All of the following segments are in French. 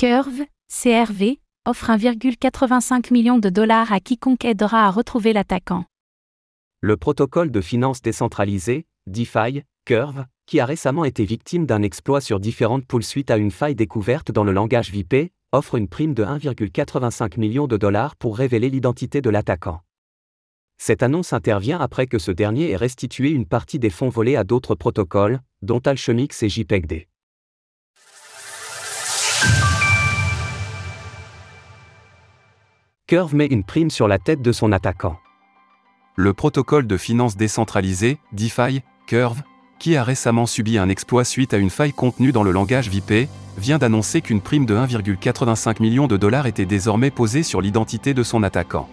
Curve, CRV, offre 1,85 million de dollars à quiconque aidera à retrouver l'attaquant. Le protocole de finance décentralisée, DeFi, Curve, qui a récemment été victime d'un exploit sur différentes poules suite à une faille découverte dans le langage VIP, offre une prime de 1,85 million de dollars pour révéler l'identité de l'attaquant. Cette annonce intervient après que ce dernier ait restitué une partie des fonds volés à d'autres protocoles, dont Alchemix et JPEGD. Curve met une prime sur la tête de son attaquant. Le protocole de finance décentralisée, DeFi, Curve, qui a récemment subi un exploit suite à une faille contenue dans le langage VIP, vient d'annoncer qu'une prime de 1,85 million de dollars était désormais posée sur l'identité de son attaquant.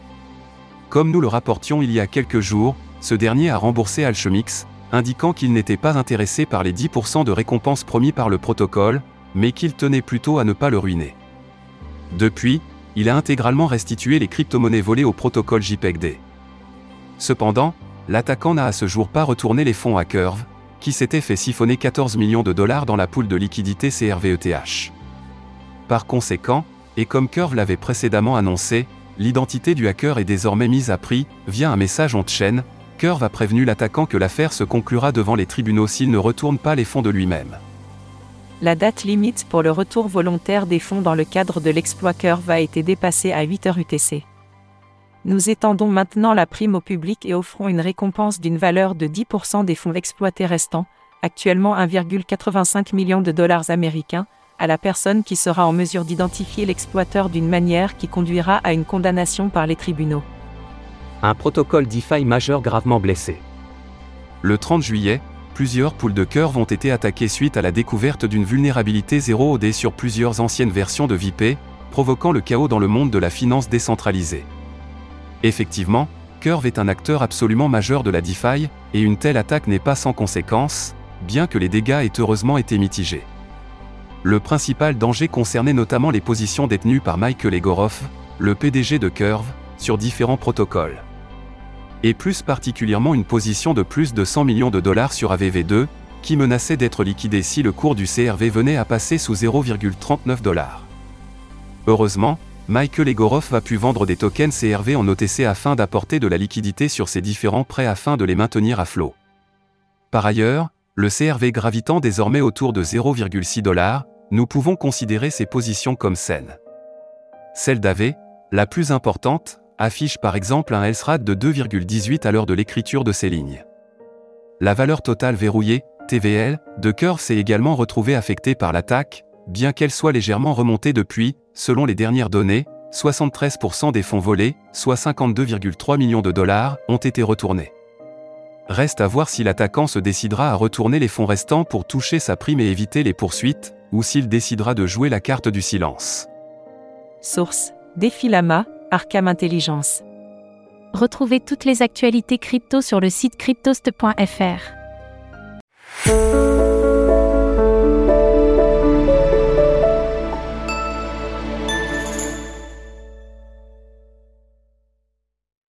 Comme nous le rapportions il y a quelques jours, ce dernier a remboursé Alchemix, indiquant qu'il n'était pas intéressé par les 10% de récompenses promis par le protocole, mais qu'il tenait plutôt à ne pas le ruiner. Depuis, il a intégralement restitué les crypto-monnaies volées au protocole JPEGD. Cependant, l'attaquant n'a à ce jour pas retourné les fonds à Curve, qui s'était fait siphonner 14 millions de dollars dans la poule de liquidité CRVETH. Par conséquent, et comme Curve l'avait précédemment annoncé, l'identité du hacker est désormais mise à prix, via un message on-chain, Curve a prévenu l'attaquant que l'affaire se conclura devant les tribunaux s'il ne retourne pas les fonds de lui-même. La date limite pour le retour volontaire des fonds dans le cadre de l'exploit Curve a été dépassée à 8h UTC. Nous étendons maintenant la prime au public et offrons une récompense d'une valeur de 10% des fonds exploités restants, actuellement 1,85 million de dollars américains, à la personne qui sera en mesure d'identifier l'exploiteur d'une manière qui conduira à une condamnation par les tribunaux. Un protocole DeFi majeur gravement blessé. Le 30 juillet, plusieurs poules de curve ont été attaquées suite à la découverte d'une vulnérabilité 0OD sur plusieurs anciennes versions de VIP, provoquant le chaos dans le monde de la finance décentralisée. Effectivement, Curve est un acteur absolument majeur de la DeFi, et une telle attaque n'est pas sans conséquences, bien que les dégâts aient heureusement été mitigés. Le principal danger concernait notamment les positions détenues par Michael Egorov, le PDG de Curve, sur différents protocoles et plus particulièrement une position de plus de 100 millions de dollars sur AVV2, qui menaçait d'être liquidée si le cours du CRV venait à passer sous 0,39 dollars. Heureusement, Michael Egorov a pu vendre des tokens CRV en OTC afin d'apporter de la liquidité sur ces différents prêts afin de les maintenir à flot. Par ailleurs, le CRV gravitant désormais autour de 0,6 dollars, nous pouvons considérer ces positions comme saines. Celle d'AV, la plus importante, affiche par exemple un LSRAT de 2,18 à l'heure de l'écriture de ces lignes. La valeur totale verrouillée, TVL, de Curve s'est également retrouvée affectée par l'attaque, bien qu'elle soit légèrement remontée depuis, selon les dernières données, 73% des fonds volés, soit 52,3 millions de dollars, ont été retournés. Reste à voir si l'attaquant se décidera à retourner les fonds restants pour toucher sa prime et éviter les poursuites, ou s'il décidera de jouer la carte du silence. Source Défilama, Arkham Intelligence. Retrouvez toutes les actualités crypto sur le site cryptost.fr.